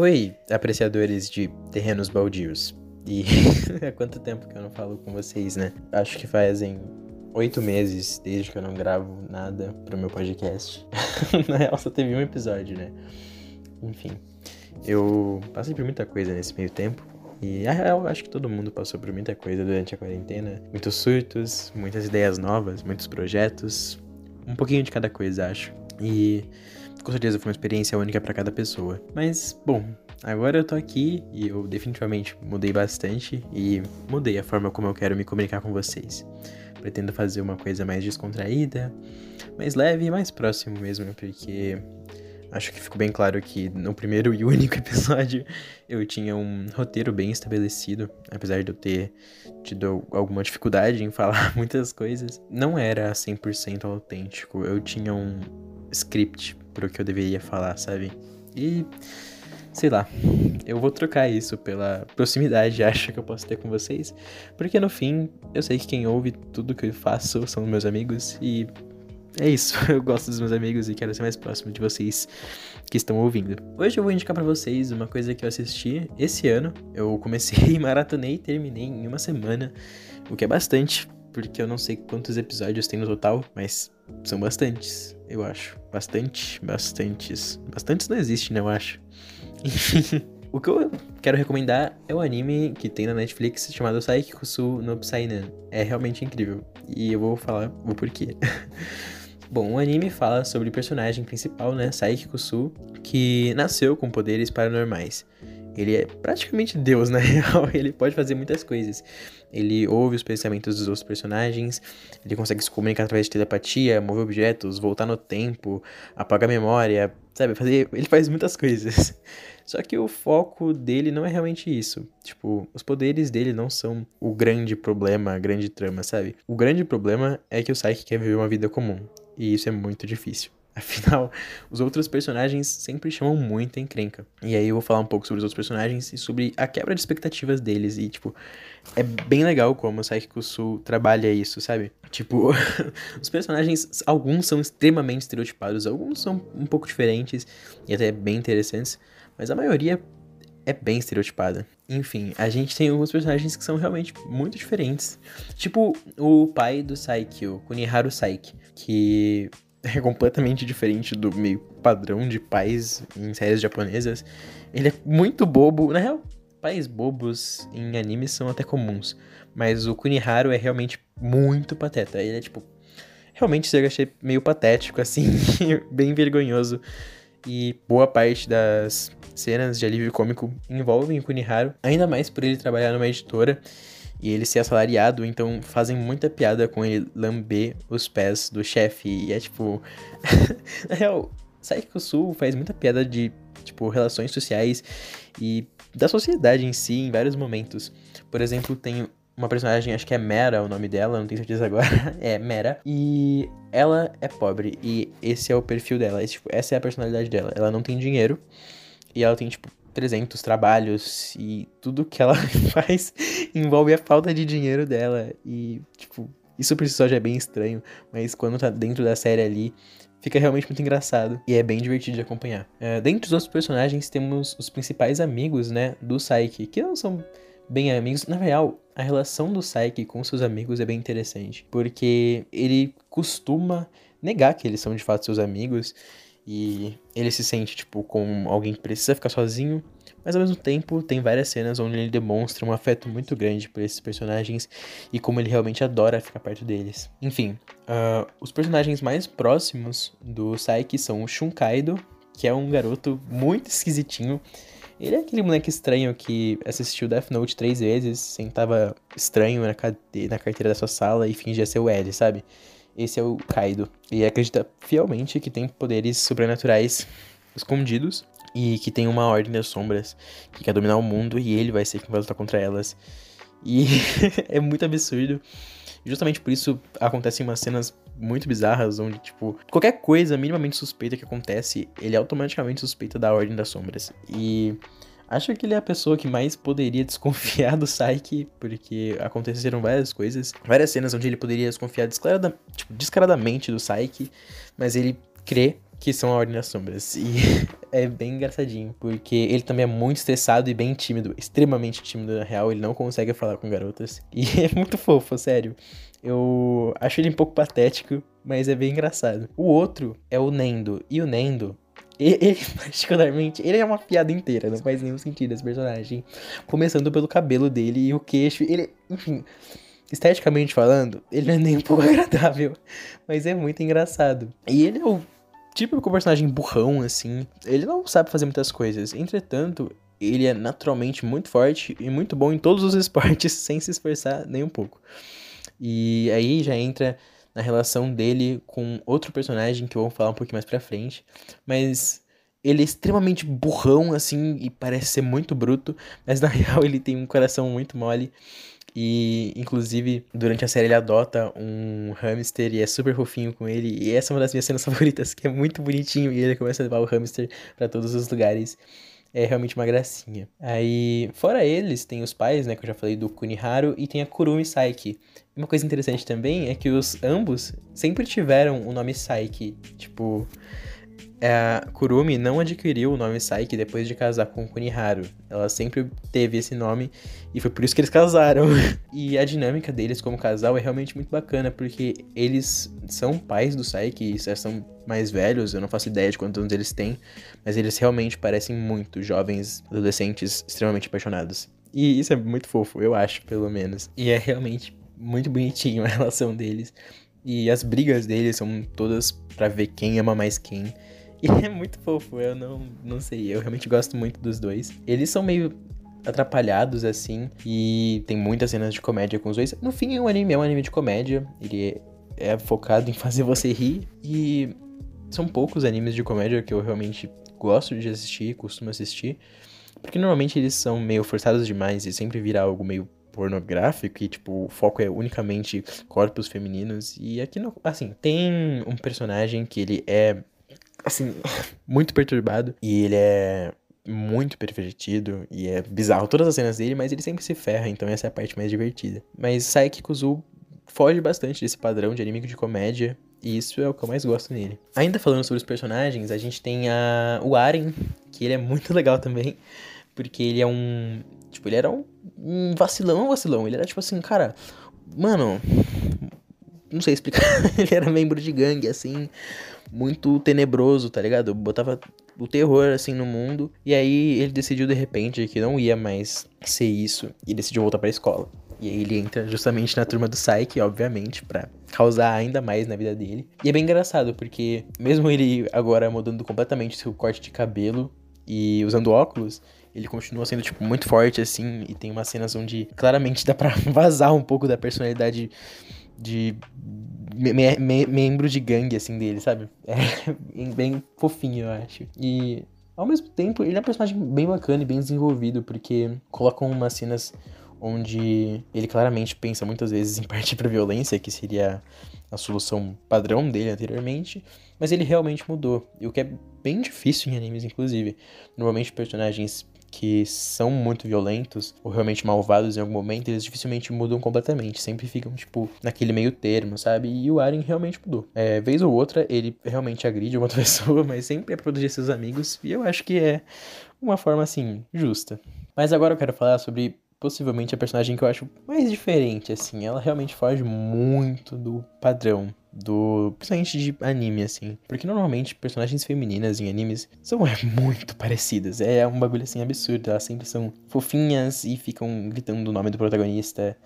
Oi, apreciadores de terrenos baldios. E há quanto tempo que eu não falo com vocês, né? Acho que fazem oito meses desde que eu não gravo nada pro meu podcast. Na real, só teve um episódio, né? Enfim, eu passei por muita coisa nesse meio tempo. E na real, acho que todo mundo passou por muita coisa durante a quarentena. Muitos surtos, muitas ideias novas, muitos projetos. Um pouquinho de cada coisa, acho. E com certeza foi uma experiência única para cada pessoa. Mas, bom, agora eu tô aqui e eu definitivamente mudei bastante e mudei a forma como eu quero me comunicar com vocês. Pretendo fazer uma coisa mais descontraída, mais leve e mais próximo mesmo, porque acho que ficou bem claro que no primeiro e único episódio eu tinha um roteiro bem estabelecido, apesar de eu ter tido alguma dificuldade em falar muitas coisas. Não era 100% autêntico, eu tinha um script pro que eu deveria falar, sabe? E sei lá, eu vou trocar isso pela proximidade, acho que eu posso ter com vocês, porque no fim, eu sei que quem ouve tudo que eu faço são meus amigos e é isso, eu gosto dos meus amigos e quero ser mais próximo de vocês que estão ouvindo. Hoje eu vou indicar para vocês uma coisa que eu assisti esse ano. Eu comecei, maratonei e terminei em uma semana, o que é bastante, porque eu não sei quantos episódios tem no total, mas são bastantes, eu acho. Bastante, bastantes. Bastantes não existe, né, eu acho. Enfim, o que eu quero recomendar é o anime que tem na Netflix chamado Saikikusu no Psynan. É realmente incrível. E eu vou falar o porquê. Bom, o anime fala sobre o personagem principal, né, Saikikusu, que nasceu com poderes paranormais. Ele é praticamente Deus, na real. Ele pode fazer muitas coisas. Ele ouve os pensamentos dos outros personagens, ele consegue se comunicar através de telepatia, mover objetos, voltar no tempo, apagar memória, sabe? Fazer, ele faz muitas coisas. Só que o foco dele não é realmente isso. Tipo, os poderes dele não são o grande problema, a grande trama, sabe? O grande problema é que o Saiki quer viver uma vida comum. E isso é muito difícil. Afinal, os outros personagens sempre chamam muita encrenca. E aí eu vou falar um pouco sobre os outros personagens e sobre a quebra de expectativas deles. E, tipo, é bem legal como o Saiki Sul trabalha isso, sabe? Tipo, os personagens, alguns são extremamente estereotipados, alguns são um pouco diferentes e até bem interessantes, mas a maioria é bem estereotipada. Enfim, a gente tem alguns personagens que são realmente muito diferentes. Tipo o pai do Saiki, o Kuniharu Saiki, que é completamente diferente do meio padrão de pais em séries japonesas. Ele é muito bobo. Na real, pais bobos em animes são até comuns. Mas o Kuniharu é realmente muito pateta. Ele é tipo. Realmente eu achei meio patético, assim, bem vergonhoso. E boa parte das cenas de alívio cômico envolvem o Kuniharu, ainda mais por ele trabalhar numa editora e ele ser assalariado, então fazem muita piada com ele lamber os pés do chefe. E é tipo. Na real, Psycho Sul faz muita piada de, tipo, relações sociais e da sociedade em si em vários momentos. Por exemplo, tem uma personagem, acho que é Mera o nome dela, não tenho certeza agora. é Mera. E ela é pobre. E esse é o perfil dela. Esse, tipo, essa é a personalidade dela. Ela não tem dinheiro. E ela tem, tipo, 300 trabalhos e tudo que ela faz envolve a falta de dinheiro dela. E, tipo, isso por si só já é bem estranho, mas quando tá dentro da série ali, fica realmente muito engraçado e é bem divertido de acompanhar. Uh, dentre os outros personagens, temos os principais amigos, né, do Saiki, que não são bem amigos. Na real, a relação do Saiki com seus amigos é bem interessante, porque ele costuma negar que eles são de fato seus amigos e ele se sente, tipo, como alguém que precisa ficar sozinho, mas ao mesmo tempo tem várias cenas onde ele demonstra um afeto muito grande por esses personagens e como ele realmente adora ficar perto deles. Enfim, uh, os personagens mais próximos do Saiki são o Shunkaido, que é um garoto muito esquisitinho. Ele é aquele moleque estranho que assistiu Death Note três vezes, sentava estranho na, na carteira da sua sala e fingia ser o L, sabe? Esse é o Kaido. E acredita fielmente que tem poderes sobrenaturais escondidos e que tem uma ordem das sombras que quer dominar o mundo e ele vai ser quem vai lutar contra elas. E é muito absurdo. Justamente por isso acontecem umas cenas muito bizarras onde, tipo, qualquer coisa minimamente suspeita que acontece, ele automaticamente suspeita da Ordem das Sombras. E Acho que ele é a pessoa que mais poderia desconfiar do Saiki, porque aconteceram várias coisas, várias cenas onde ele poderia desconfiar tipo, descaradamente do Saiki, mas ele crê que são a Ordem das Sombras. E é bem engraçadinho, porque ele também é muito estressado e bem tímido, extremamente tímido na real, ele não consegue falar com garotas. E é muito fofo, sério. Eu acho ele um pouco patético, mas é bem engraçado. O outro é o Nendo, e o Nendo ele, particularmente, ele é uma piada inteira, não faz nenhum sentido esse personagem. Começando pelo cabelo dele e o queixo. Ele, enfim, esteticamente falando, ele não é nem um pouco agradável, mas é muito engraçado. E ele é o típico personagem burrão, assim. Ele não sabe fazer muitas coisas. Entretanto, ele é naturalmente muito forte e muito bom em todos os esportes, sem se esforçar nem um pouco. E aí já entra na relação dele com outro personagem que eu vou falar um pouquinho mais pra frente. Mas ele é extremamente burrão, assim, e parece ser muito bruto, mas na real ele tem um coração muito mole. E, inclusive, durante a série ele adota um hamster e é super fofinho com ele. E essa é uma das minhas cenas favoritas, que é muito bonitinho. E ele começa a levar o hamster para todos os lugares. É realmente uma gracinha. Aí, fora eles, tem os pais, né, que eu já falei do Kuniharu, e tem a Kurumi Saiki. Uma coisa interessante também é que os ambos sempre tiveram o nome Saiki. Tipo, a Kurumi não adquiriu o nome Saiki depois de casar com Kuniharu. Ela sempre teve esse nome e foi por isso que eles casaram. e a dinâmica deles como casal é realmente muito bacana, porque eles são pais do Saiki, são mais velhos, eu não faço ideia de quantos anos eles têm, mas eles realmente parecem muito jovens, adolescentes extremamente apaixonados. E isso é muito fofo, eu acho, pelo menos. E é realmente muito bonitinho a relação deles. E as brigas deles são todas para ver quem ama mais quem. E é muito fofo, eu não, não sei, eu realmente gosto muito dos dois. Eles são meio atrapalhados, assim, e tem muitas cenas de comédia com os dois. No fim, é anime é um anime de comédia, ele é focado em fazer você rir, e são poucos animes de comédia que eu realmente gosto de assistir, costumo assistir, porque normalmente eles são meio forçados demais e sempre vira algo meio pornográfico e, tipo, o foco é unicamente corpos femininos. E aqui, no, assim, tem um personagem que ele é assim, muito perturbado. E ele é muito pervertido e é bizarro todas as cenas dele, mas ele sempre se ferra, então essa é a parte mais divertida. Mas Saiki Kuzu foge bastante desse padrão de anime de comédia, e isso é o que eu mais gosto nele. Ainda falando sobre os personagens, a gente tem a... o Aren, que ele é muito legal também, porque ele é um... Tipo, ele era um, um vacilão, vacilão. Ele era tipo assim, cara, mano, não sei explicar. ele era membro de gangue, assim, muito tenebroso, tá ligado? Botava o terror, assim, no mundo. E aí ele decidiu, de repente, que não ia mais ser isso. E decidiu voltar pra escola. E aí ele entra justamente na turma do Psyche, obviamente, para causar ainda mais na vida dele. E é bem engraçado, porque mesmo ele agora mudando completamente seu corte de cabelo e usando óculos, ele continua sendo, tipo, muito forte, assim, e tem umas cenas onde claramente dá pra vazar um pouco da personalidade de me, me, membro de gangue, assim, dele, sabe? É bem fofinho, eu acho. E, ao mesmo tempo, ele é um personagem bem bacana e bem desenvolvido, porque colocam umas cenas onde ele claramente pensa muitas vezes em partir pra violência, que seria a solução padrão dele anteriormente, mas ele realmente mudou. E o que é bem difícil em animes, inclusive. Normalmente personagens que são muito violentos ou realmente malvados em algum momento, eles dificilmente mudam completamente. Sempre ficam, tipo, naquele meio termo, sabe? E o Aren realmente mudou. É, vez ou outra, ele realmente agride uma outra pessoa, mas sempre é proteger seus amigos. E eu acho que é uma forma, assim, justa. Mas agora eu quero falar sobre possivelmente a personagem que eu acho mais diferente, assim. Ela realmente foge muito do padrão do. Principalmente de anime, assim. Porque normalmente personagens femininas em animes são é, muito parecidas. É um bagulho assim absurdo. Elas sempre são fofinhas e ficam gritando o nome do protagonista.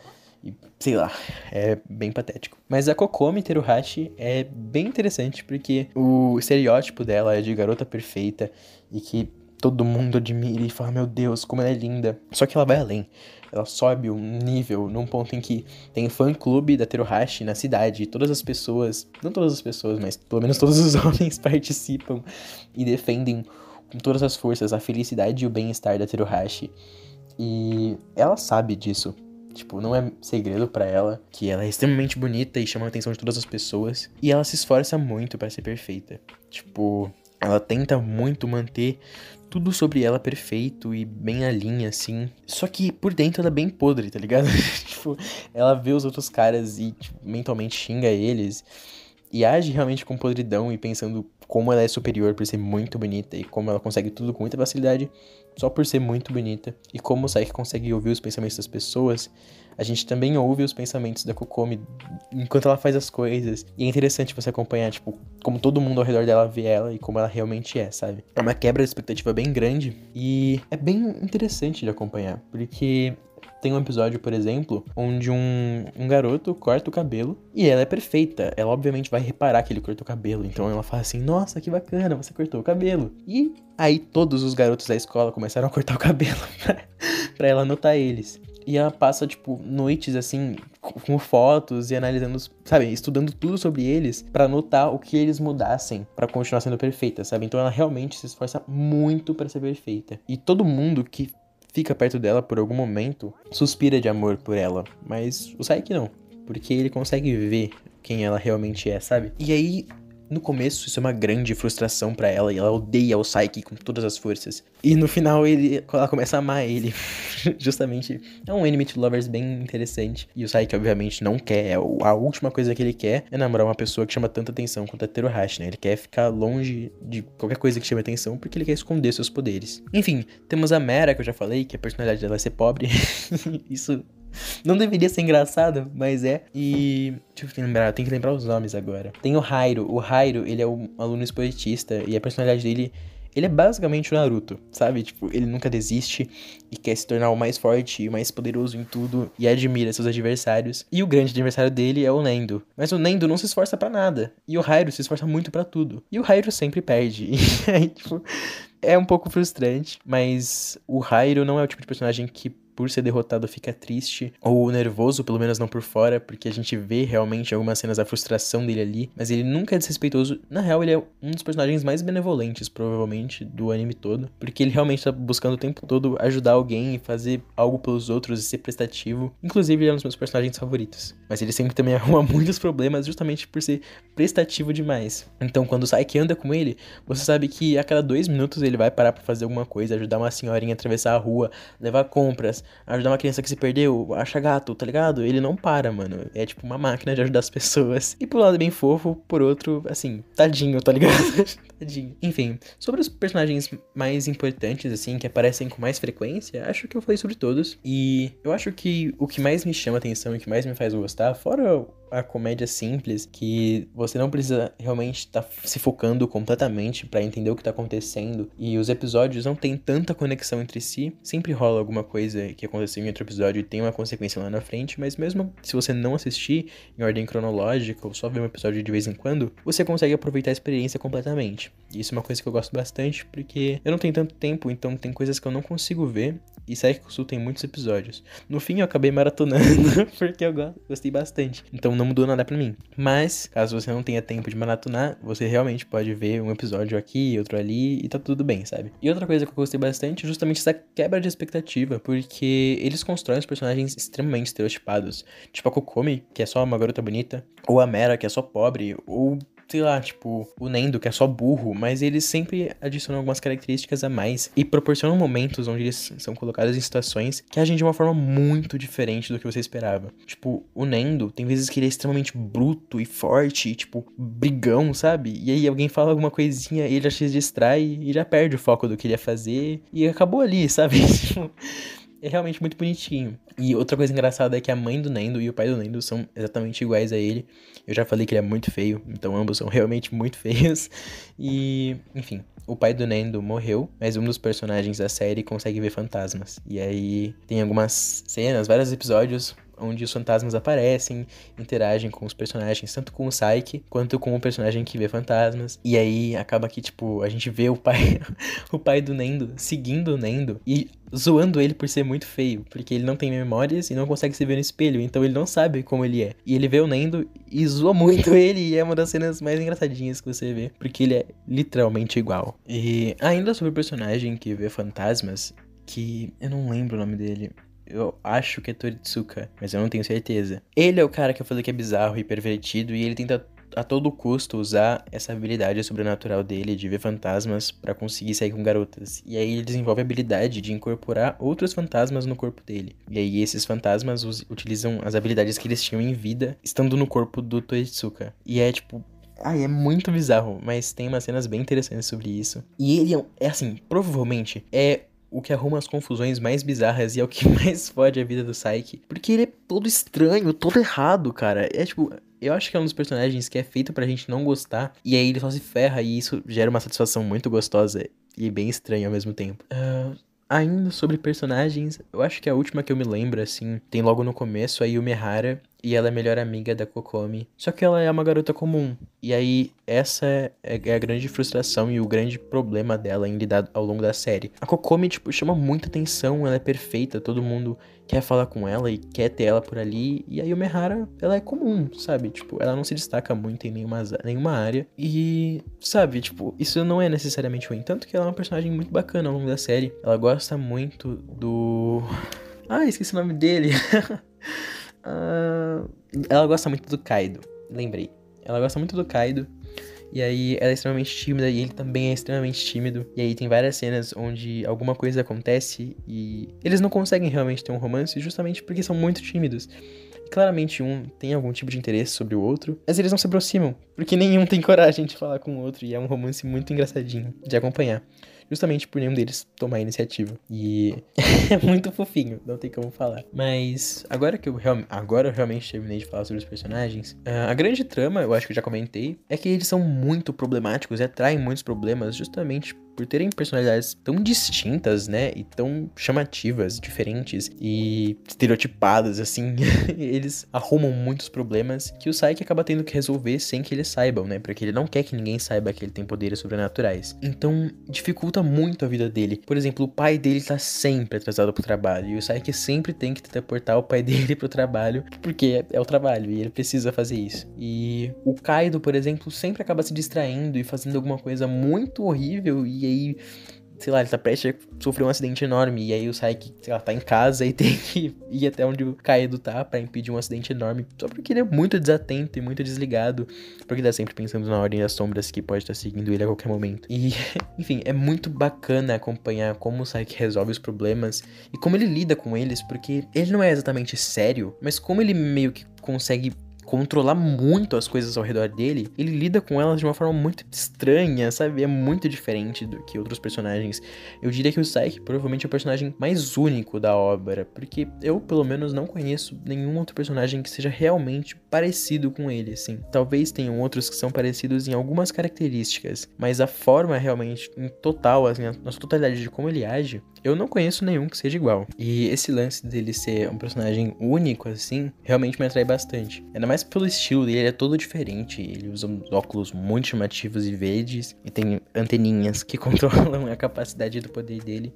E sei lá, é bem patético. Mas a Kokomi Teruhashi é bem interessante porque o estereótipo dela é de garota perfeita e que todo mundo admira e fala: Meu Deus, como ela é linda. Só que ela vai além ela sobe um nível num ponto em que tem fã-clube da Teruhashi na cidade, e todas as pessoas, não todas as pessoas, mas pelo menos todos os homens participam e defendem com todas as forças a felicidade e o bem-estar da Teruhashi. E ela sabe disso. Tipo, não é segredo para ela que ela é extremamente bonita e chama a atenção de todas as pessoas. E ela se esforça muito para ser perfeita. Tipo, ela tenta muito manter tudo sobre ela perfeito e bem na linha, assim. Só que por dentro ela é bem podre, tá ligado? tipo, ela vê os outros caras e tipo, mentalmente xinga eles. E age realmente com podridão e pensando como ela é superior por ser muito bonita e como ela consegue tudo com muita facilidade só por ser muito bonita. E como o Saiki consegue ouvir os pensamentos das pessoas, a gente também ouve os pensamentos da Kokomi enquanto ela faz as coisas. E é interessante você acompanhar, tipo, como todo mundo ao redor dela vê ela e como ela realmente é, sabe? É uma quebra de expectativa bem grande e é bem interessante de acompanhar, porque tem um episódio, por exemplo, onde um, um garoto corta o cabelo e ela é perfeita. Ela obviamente vai reparar que ele cortou o cabelo. Então ela fala assim: Nossa, que bacana, você cortou o cabelo. E aí todos os garotos da escola começaram a cortar o cabelo pra, pra ela notar eles. E ela passa, tipo, noites assim, com fotos e analisando, sabe, estudando tudo sobre eles para notar o que eles mudassem para continuar sendo perfeita, sabe? Então ela realmente se esforça muito para ser perfeita. E todo mundo que fica perto dela por algum momento suspira de amor por ela, mas o Saiki não, porque ele consegue ver quem ela realmente é, sabe? E aí no começo, isso é uma grande frustração para ela e ela odeia o Saiki com todas as forças. E no final, ele, ela começa a amar ele. Justamente, é um enemy to lovers bem interessante. E o Saiki, obviamente, não quer. É a última coisa que ele quer é namorar uma pessoa que chama tanta atenção quanto a Teruhashi, né? Ele quer ficar longe de qualquer coisa que chame atenção porque ele quer esconder seus poderes. Enfim, temos a Mera, que eu já falei, que a personalidade dela é ser pobre. isso não deveria ser engraçado, mas é. E. Deixa eu lembrar, tem que lembrar os nomes agora. Tem o Rairo. O Rairo, ele é um aluno esportista e a personalidade dele. Ele é basicamente o Naruto, sabe? Tipo, ele nunca desiste e quer se tornar o mais forte e o mais poderoso em tudo e admira seus adversários. E o grande adversário dele é o Nendo. Mas o Nendo não se esforça para nada. E o Rairo se esforça muito para tudo. E o Rairo sempre perde. E aí, tipo, é um pouco frustrante, mas o Rairo não é o tipo de personagem que por ser derrotado fica triste ou nervoso, pelo menos não por fora, porque a gente vê realmente algumas cenas da frustração dele ali, mas ele nunca é desrespeitoso. Na real, ele é um dos personagens mais benevolentes, provavelmente, do anime todo, porque ele realmente tá buscando o tempo todo ajudar alguém e fazer algo pelos outros e ser prestativo. Inclusive, ele é um dos meus personagens favoritos. Mas ele sempre também arruma muitos problemas justamente por ser prestativo demais. Então, quando sai que anda com ele, você sabe que a cada dois minutos ele vai parar para fazer alguma coisa, ajudar uma senhorinha a atravessar a rua, levar compras, ajudar uma criança que se perdeu, acha gato, tá ligado? Ele não para, mano. É tipo uma máquina de ajudar as pessoas. E por um lado é bem fofo, por outro, assim, tadinho, tá ligado? tadinho. Enfim, sobre os personagens mais importantes, assim, que aparecem com mais frequência, acho que eu falei sobre todos. E eu acho que o que mais me chama atenção e que mais me faz gostar, fora a comédia simples, que você não precisa realmente estar tá se focando completamente para entender o que tá acontecendo, e os episódios não têm tanta conexão entre si, sempre rola alguma coisa que aconteceu em outro episódio e tem uma consequência lá na frente, mas mesmo se você não assistir em ordem cronológica ou só ver um episódio de vez em quando, você consegue aproveitar a experiência completamente. Isso é uma coisa que eu gosto bastante, porque eu não tenho tanto tempo, então tem coisas que eu não consigo ver, e Sul tem muitos episódios. No fim, eu acabei maratonando, porque eu gostei bastante. Então não mudou nada para mim. Mas, caso você não tenha tempo de maratonar, você realmente pode ver um episódio aqui, outro ali, e tá tudo bem, sabe? E outra coisa que eu gostei bastante é justamente essa quebra de expectativa, porque eles constroem os personagens extremamente estereotipados. Tipo a Kokomi, que é só uma garota bonita, ou a Mera, que é só pobre, ou sei lá, tipo, o Nendo, que é só burro, mas eles sempre adicionam algumas características a mais e proporcionam momentos onde eles são colocados em situações que agem de uma forma muito diferente do que você esperava. Tipo, o Nendo, tem vezes que ele é extremamente bruto e forte, e, tipo, brigão, sabe? E aí alguém fala alguma coisinha, ele já se distrai e já perde o foco do que ele ia fazer e acabou ali, sabe? É realmente muito bonitinho. E outra coisa engraçada é que a mãe do Nendo e o pai do Nendo são exatamente iguais a ele. Eu já falei que ele é muito feio, então ambos são realmente muito feios. E, enfim, o pai do Nendo morreu, mas um dos personagens da série consegue ver fantasmas. E aí tem algumas cenas, vários episódios onde os fantasmas aparecem, interagem com os personagens, tanto com o Saiki quanto com o personagem que vê fantasmas. E aí acaba que, tipo, a gente vê o pai, o pai do Nendo seguindo o Nendo e zoando ele por ser muito feio, porque ele não tem memórias e não consegue se ver no espelho, então ele não sabe como ele é. E ele vê o Nendo e zoa muito ele, e é uma das cenas mais engraçadinhas que você vê, porque ele é literalmente igual. E ainda sobre o personagem que vê fantasmas, que eu não lembro o nome dele. Eu acho que é Toritsuka, mas eu não tenho certeza. Ele é o cara que eu falei que é bizarro e pervertido, e ele tenta a todo custo usar essa habilidade sobrenatural dele de ver fantasmas para conseguir sair com garotas. E aí ele desenvolve a habilidade de incorporar outros fantasmas no corpo dele. E aí esses fantasmas utilizam as habilidades que eles tinham em vida, estando no corpo do Toritsuka. E é tipo Ai, é muito bizarro, mas tem umas cenas bem interessantes sobre isso. E ele é, é assim, provavelmente é o que arruma as confusões mais bizarras e é o que mais fode a vida do Psyche. Porque ele é todo estranho, todo errado, cara. É tipo, eu acho que é um dos personagens que é feito pra gente não gostar. E aí ele só se ferra e isso gera uma satisfação muito gostosa e bem estranha ao mesmo tempo. Uh, ainda sobre personagens, eu acho que a última que eu me lembro, assim, tem logo no começo a Yumi Hara e ela é melhor amiga da Kokomi. Só que ela é uma garota comum. E aí, essa é, é a grande frustração e o grande problema dela em lidar ao longo da série. A Kokomi, tipo, chama muita atenção, ela é perfeita, todo mundo quer falar com ela e quer ter ela por ali. E aí, o Mehara, ela é comum, sabe? Tipo, ela não se destaca muito em nenhuma, nenhuma área. E, sabe, tipo, isso não é necessariamente ruim. Tanto que ela é uma personagem muito bacana ao longo da série. Ela gosta muito do. Ah, esqueci o nome dele. Uh, ela gosta muito do Kaido, lembrei. Ela gosta muito do Kaido. E aí ela é extremamente tímida e ele também é extremamente tímido. E aí tem várias cenas onde alguma coisa acontece e eles não conseguem realmente ter um romance justamente porque são muito tímidos. E claramente um tem algum tipo de interesse sobre o outro, mas eles não se aproximam, porque nenhum tem coragem de falar com o outro e é um romance muito engraçadinho de acompanhar justamente por nenhum deles tomar a iniciativa. E é muito fofinho, não tem como falar. Mas agora que eu, real, agora eu realmente terminei de falar sobre os personagens, uh, a grande trama, eu acho que eu já comentei, é que eles são muito problemáticos e atraem muitos problemas justamente por terem personalidades tão distintas, né? E tão chamativas, diferentes e estereotipadas, assim, eles arrumam muitos problemas que o Saiki acaba tendo que resolver sem que eles saibam, né? Porque ele não quer que ninguém saiba que ele tem poderes sobrenaturais. Então, dificulta muito a vida dele. Por exemplo, o pai dele tá sempre atrasado pro trabalho e o Saiki sempre tem que teleportar o pai dele pro trabalho, porque é, o trabalho e ele precisa fazer isso. E o Kaido, por exemplo, sempre acaba se distraindo e fazendo alguma coisa muito horrível e e aí, sei lá, ele tá prestes a sofrer um acidente enorme. E aí o Saiki, sei lá, tá em casa e tem que ir até onde o Kaido tá para impedir um acidente enorme. Só porque ele é muito desatento e muito desligado. Porque ele sempre pensando na ordem das sombras que pode estar seguindo ele a qualquer momento. E, enfim, é muito bacana acompanhar como o Saiki resolve os problemas e como ele lida com eles, porque ele não é exatamente sério, mas como ele meio que consegue controlar muito as coisas ao redor dele, ele lida com elas de uma forma muito estranha, sabe? É muito diferente do que outros personagens. Eu diria que o Psyche provavelmente é o personagem mais único da obra, porque eu, pelo menos, não conheço nenhum outro personagem que seja realmente parecido com ele, assim. Talvez tenham outros que são parecidos em algumas características, mas a forma realmente, em total, assim, na totalidade de como ele age, eu não conheço nenhum que seja igual. E esse lance dele ser um personagem único, assim, realmente me atrai bastante. Ainda mais pelo estilo dele, ele é todo diferente. Ele usa óculos muito chamativos e verdes, e tem anteninhas que controlam a capacidade do poder dele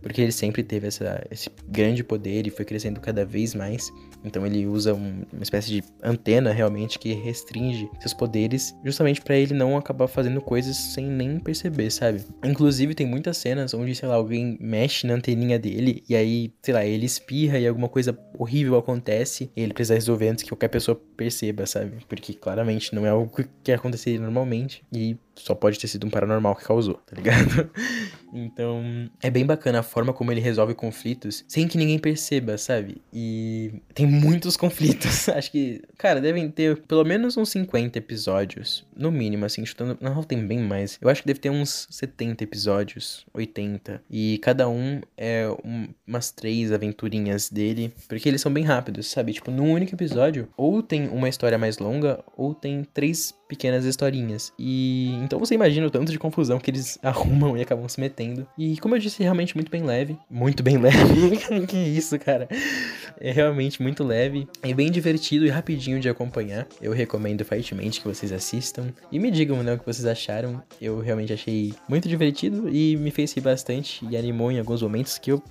porque ele sempre teve essa, esse grande poder e foi crescendo cada vez mais. Então ele usa um, uma espécie de antena realmente que restringe seus poderes, justamente para ele não acabar fazendo coisas sem nem perceber, sabe? Inclusive tem muitas cenas onde, sei lá, alguém mexe na anteninha dele e aí, sei lá, ele espirra e alguma coisa horrível acontece e ele precisa resolver antes que qualquer pessoa perceba, sabe? Porque claramente não é algo que aconteceria normalmente e só pode ter sido um paranormal que causou, tá ligado? então, é bem bacana a forma como ele resolve conflitos sem que ninguém perceba, sabe? E tem muitos conflitos. Acho que, cara, devem ter pelo menos uns 50 episódios, no mínimo, assim, chutando. Não, tem bem mais. Eu acho que deve ter uns 70 episódios, 80. E cada um é um, umas três aventurinhas dele, porque eles são bem rápidos, sabe? Tipo, num único episódio, ou tem uma história mais longa, ou tem três pequenas historinhas. E então você imagina o tanto de confusão que eles arrumam e acabam se metendo. E como eu disse, realmente muito bem leve. Muito bem leve. que isso, cara. É realmente muito leve. É bem divertido e rapidinho de acompanhar. Eu recomendo fortemente que vocês assistam. E me digam né, o que vocês acharam. Eu realmente achei muito divertido e me fez rir bastante. E animou em alguns momentos que eu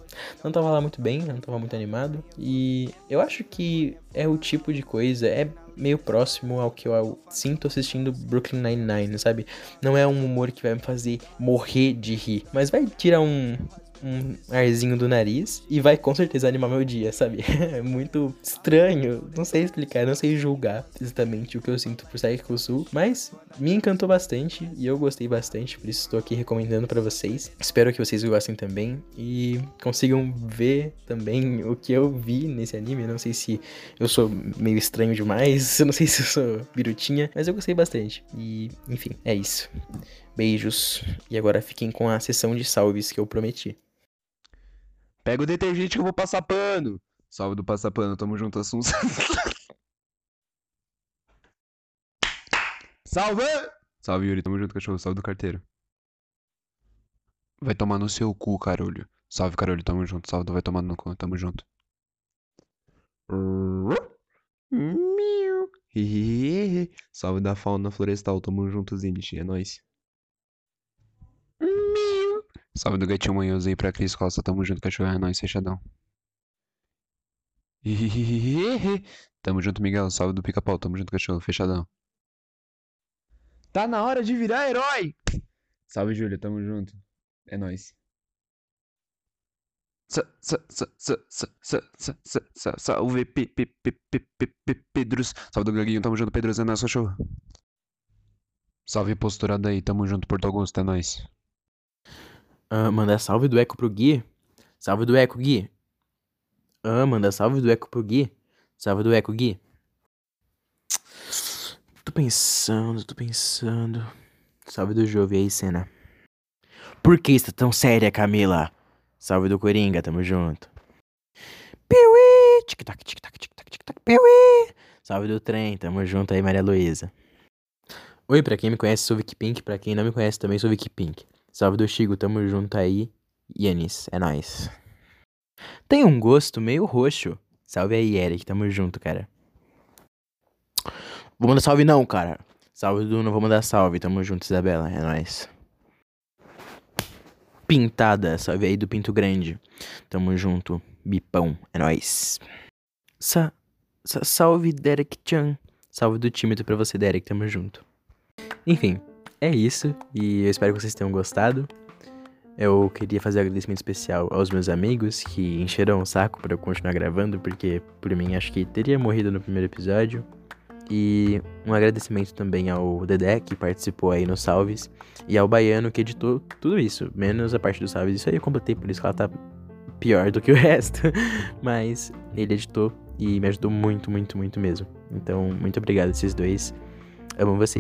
não tava lá muito bem, não tava muito animado. E eu acho que é o tipo de coisa. É meio próximo ao que eu sinto assistindo Brooklyn Nine-Nine, sabe? Não é um humor que vai me fazer morrer de rir, mas vai tirar um um arzinho do nariz e vai com certeza animar meu dia, sabe? É muito estranho, não sei explicar, não sei julgar exatamente o que eu sinto por Psycho Sul, mas me encantou bastante e eu gostei bastante, por isso estou aqui recomendando para vocês. Espero que vocês gostem também e consigam ver também o que eu vi nesse anime. Não sei se eu sou meio estranho demais, eu não sei se eu sou birutinha, mas eu gostei bastante. E, enfim, é isso. Beijos. E agora fiquem com a sessão de salves que eu prometi. Pega o detergente que eu vou passar pano. Salve do passar pano, tamo junto, Assunção. Salve! Salve, Yuri, tamo junto, cachorro. Salve do carteiro. Vai tomar no seu cu, carolho. Salve, carolho, tamo junto. Salve vai tomar no cu, tamo junto. Salve da fauna florestal, tamo junto, Zenith, é nóis. Salve do Gatinho Manhoso aí pra Cris Costa. Tamo junto, cachorro. É nóis, fechadão. Tamo junto, Miguel. Salve do Pica-Pau. Tamo junto, cachorro. Fechadão. Tá na hora de virar herói! Salve, Júlio. Tamo junto. É nóis. Salve Pedros. Salve do Gaguinho, tamo junto, Pedros, é nóis, cachorro. Salve posturado aí, tamo junto, Porto Augusto, é nóis. Ah, manda salve do Eco pro Gui. Salve do Eco, Gui. Ah, manda salve do Eco pro Gui. Salve do Eco, Gui. Tô pensando, tô pensando. Salve do Jove aí, cena. Por que está tão séria, Camila? Salve do Coringa, tamo junto. Piuí! Tic-tac, tic-tac, tic-tac, tic-tac, piuí! Salve do trem, tamo junto aí, Maria Luísa. Oi, pra quem me conhece, sou Vicky Pink. Pra quem não me conhece, também sou Vicky Pink. Salve do Chico, tamo junto aí. Yanis, é nóis. Tem um gosto meio roxo. Salve aí, Eric, tamo junto, cara. Vou mandar salve não, cara. Salve do não vou mandar salve, tamo junto, Isabela, é nóis. Pintada, salve aí do Pinto Grande. Tamo junto, Bipão, é nóis. Sa, sa salve, Derek Chan. Salve do tímido pra você, Derek, tamo junto. Enfim, é isso. E eu espero que vocês tenham gostado. Eu queria fazer um agradecimento especial aos meus amigos que encheram o saco para eu continuar gravando, porque por mim acho que teria morrido no primeiro episódio. E um agradecimento também ao Dedé, que participou aí nos salves, e ao Baiano, que editou tudo isso, menos a parte dos salves. Isso aí eu completei, por isso que ela tá pior do que o resto. Mas ele editou e me ajudou muito, muito, muito mesmo. Então, muito obrigado a esses dois. Amo vocês.